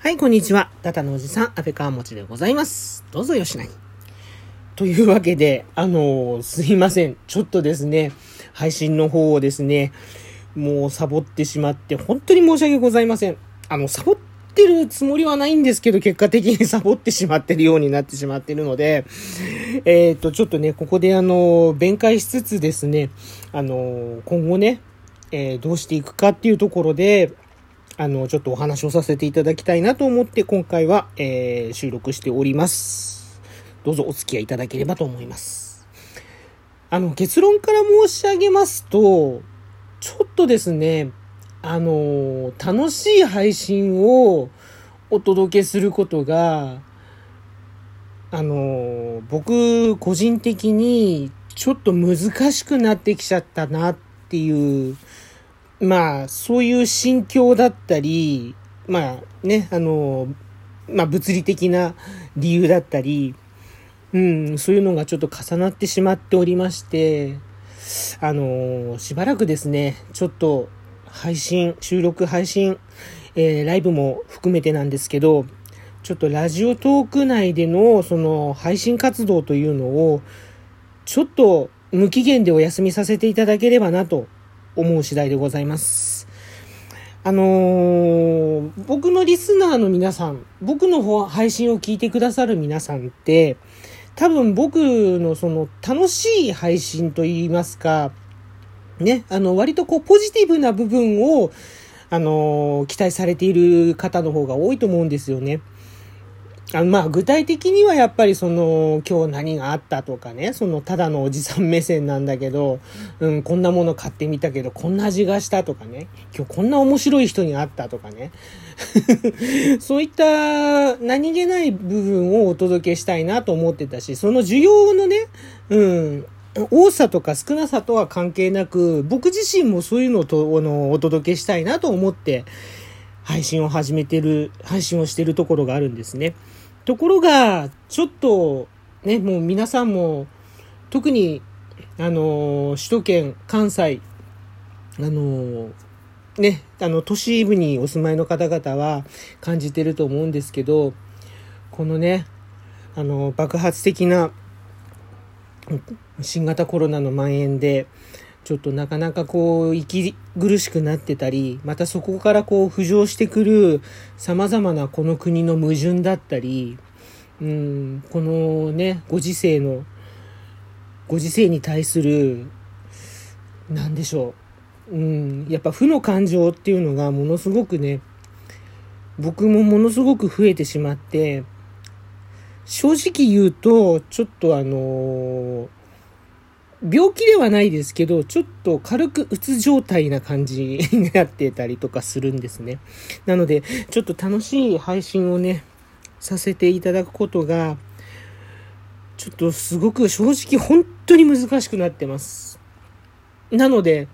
はい、こんにちは。ダタのおじさん、安倍川持でございます。どうぞよしなに。というわけで、あのーすいません。ちょっとですね、配信の方をですね、もうサボってしまって、本当に申し訳ございません。あの、サボってるつもりはないんですけど、結果的に サボってしまってるようになってしまってるので、えっ、と、ちょっとね、ここであの、弁解しつつですね、あの、今後ね、えどうしていくかっていうところで、あの、ちょっとお話をさせていただきたいなと思って、今回は、えー収録しております。どうぞお付き合いいただければと思います。あの、結論から申し上げますと、ちょっとですね、あの、楽しい配信をお届けすることが、あの、僕、個人的に、ちょっと難しくなってきちゃったなっていう、まあ、そういう心境だったり、まあね、あの、まあ物理的な理由だったり、うん、そういうのがちょっと重なってしまっておりまして、あの、しばらくですね、ちょっと配信、収録配信、えーライブも含めてなんですけど、ちょっとラジオトーク内でのその配信活動というのを、ちょっと無期限でお休みさせていただければなと思う次第でございます。あのー僕のリスナーの皆さん、僕の配信を聞いてくださる皆さんって、多分僕のその楽しい配信といいますか、ね、あの割とこうポジティブな部分を、あのー期待されている方の方が多いと思うんですよね。あのまあ具体的にはやっぱりその今日何があったとかね、そのただのおじさん目線なんだけど、うん、こんなもの買ってみたけどこんな味がしたとかね、今日こんな面白い人に会ったとかね、そういった何気ない部分をお届けしたいなと思ってたし、その需要のね、うん、多さとか少なさとは関係なく、僕自身もそういうのをとあのお届けしたいなと思って、配信を始めてる、配信をしてるところがあるんですね。ところが、ちょっと、ね、もう皆さんも、特に、あの、首都圏、関西、あの、ね、あの、都市部にお住まいの方々は感じてると思うんですけど、このね、あの、爆発的な新型コロナの蔓延で、ちょっとなかなかこう、息苦しくなってたり、またそこからこう浮上してくる様々なこの国の矛盾だったり、うん、このね、ご時世の、ご時世に対する、なんでしょう。うん、やっぱ負の感情っていうのがものすごくね、僕もものすごく増えてしまって、正直言うと、ちょっとあのー病気ではないですけど、ちょっと軽くうつ状態な感じになってたりとかするんですね。なので、ちょっと楽しい配信をね、させていただくことが、ちょっとすごく正直本当に難しくなってます。なので、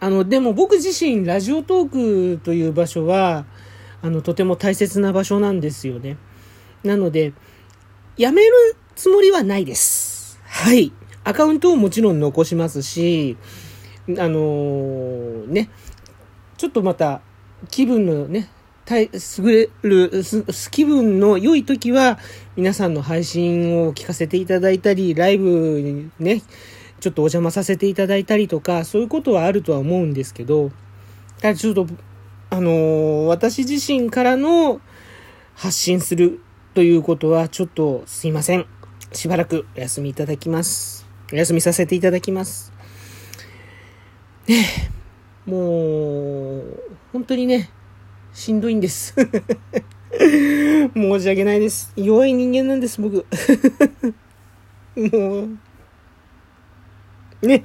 あの、でも僕自身、ラジオトークという場所は、あの、とても大切な場所なんですよね。なので、やめるつもりはないです。はい。アカウントをもちろん残しますし、あのーね、ちょっとまた気分のね、たい優れる、す気分の良い時は皆さんの配信を聞かせていただいたり、ライブにね、ちょっとお邪魔させていただいたりとか、そういうことはあるとは思うんですけど、ただちょっと、あのー私自身からの発信するということはちょっとすいません。しばらくお休みいただきます。お休みさせていただきます。ねえもう、本当にね、しんどいんです。申し訳ないです。弱い人間なんです、僕。もう、ね、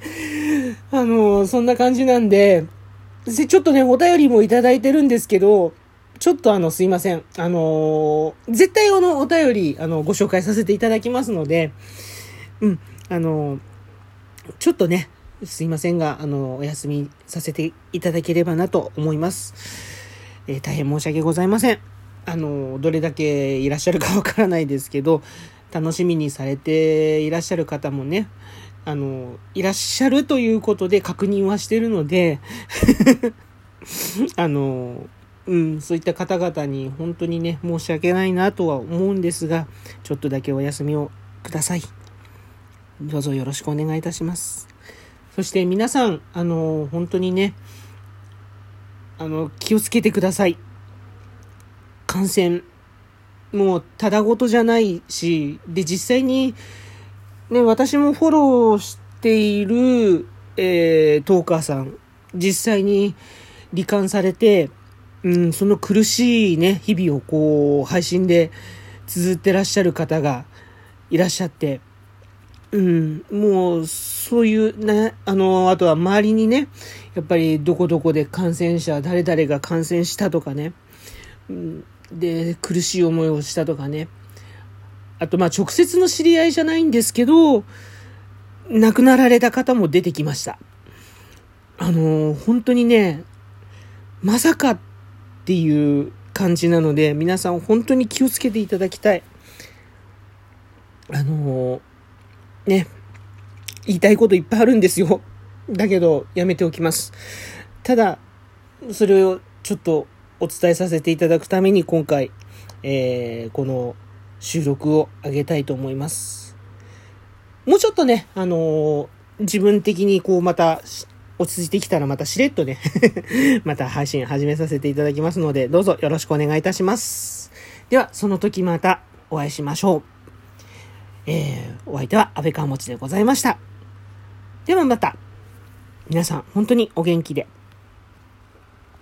あの、そんな感じなんで、でちょっとね、お便りもいただいてるんですけど、ちょっとあの、すいません。あのー絶対あの、お便り、あの、ご紹介させていただきますので、うん、あのちょっとね、すいませんが、あの、お休みさせていただければなと思います。えー大変申し訳ございません。あの、どれだけいらっしゃるかわからないですけど、楽しみにされていらっしゃる方もね、あの、いらっしゃるということで確認はしてるので、あの、うん、そういった方々に本当にね、申し訳ないなとは思うんですが、ちょっとだけお休みをください。どうぞよろしくお願いいたします。そして皆さん、あの、本当にね、あの、気をつけてください。感染。もう、ただごとじゃないし、で、実際に、ね、私もフォローしている、えー、トーカーさん、実際に罹患されて、うん、その苦しいね、日々をこう、配信で綴ってらっしゃる方がいらっしゃって、うん、もう、そういうね、あの、あとは周りにね、やっぱりどこどこで感染者、誰々が感染したとかね、うん、で、苦しい思いをしたとかね、あと、まあ、直接の知り合いじゃないんですけど、亡くなられた方も出てきました。あの、本当にね、まさかっていう感じなので、皆さん本当に気をつけていただきたい。あの、ね、言いたいこといっぱいあるんですよ。だけど、やめておきます。ただ、それをちょっとお伝えさせていただくために今回、えー、この収録を上げたいと思います。もうちょっとね、あのー自分的にこうまた落ち着いてきたらまたしれっとね、また配信始めさせていただきますので、どうぞよろしくお願いいたします。では、その時またお会いしましょう。えー、お相手は安倍川持でございました。ではまた、皆さん本当にお元気で。